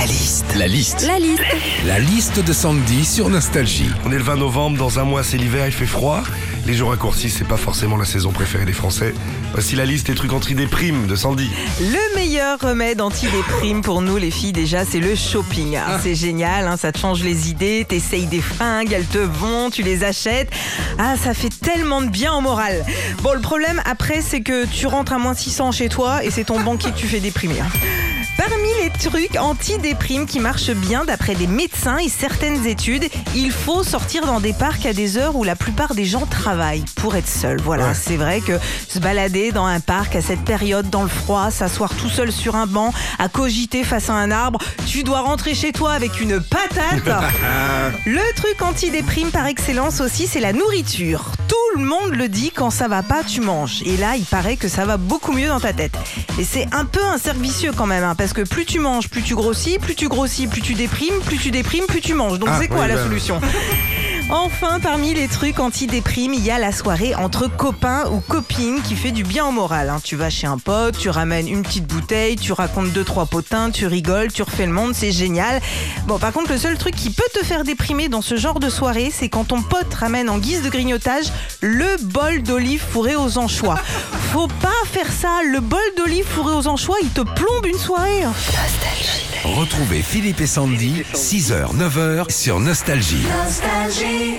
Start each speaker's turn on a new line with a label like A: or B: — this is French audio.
A: La liste. La liste.
B: La liste.
A: La liste de Sandy sur Nostalgie.
C: On est le 20 novembre, dans un mois c'est l'hiver, il fait froid. Les jours raccourcis, c'est pas forcément la saison préférée des Français. Voici la liste des trucs anti-déprime de Sandy.
D: Le meilleur remède anti-déprime pour nous les filles déjà c'est le shopping. Ah, C'est génial, hein, ça te change les idées, t'essayes des fringues, elles te vont, tu les achètes. Ah ça fait tellement de bien au moral. Bon le problème après c'est que tu rentres à moins 600 chez toi et c'est ton banquier que tu fais déprimer. Parmi les trucs anti-déprime qui marchent bien d'après des médecins et certaines études, il faut sortir dans des parcs à des heures où la plupart des gens travaillent pour être seul. Voilà,
C: Ouais.
D: c'est vrai que se balader dans un parc à cette période dans le froid, s'asseoir tout seul sur un banc, à cogiter face à un arbre, tu dois rentrer chez toi avec une patate. le truc anti-déprime par excellence aussi, c'est la nourriture. Tout le monde le dit quand ça va pas, tu manges. Et là, il paraît que ça va beaucoup mieux dans ta tête. Et c'est un peu un cercle vicieux quand même, hein, parce que plus tu manges, plus tu grossis, plus tu grossis, plus tu déprimes, plus tu déprimes, plus tu manges. Donc
C: Ah,
D: c'est quoi
C: oui,
D: la
C: ben.
D: solution? Enfin, parmi les trucs anti-déprime, il y a la soirée entre copains ou copines qui fait du bien au moral. hein. Tu vas chez un pote, tu ramènes une petite bouteille, tu racontes deux trois potins, tu rigoles, tu refais le monde, c'est génial. Bon, par contre, le seul truc qui peut te faire déprimer dans ce genre de soirée, c'est quand ton pote ramène en guise de grignotage le bol d'olive fourré aux anchois. Faut pas faire ça. Le bol d'olive fourré aux anchois, il te plombe une soirée. hein.
A: Retrouvez Philippe et Sandy, 6h, 9h sur Nostalgie.
B: Nostalgie.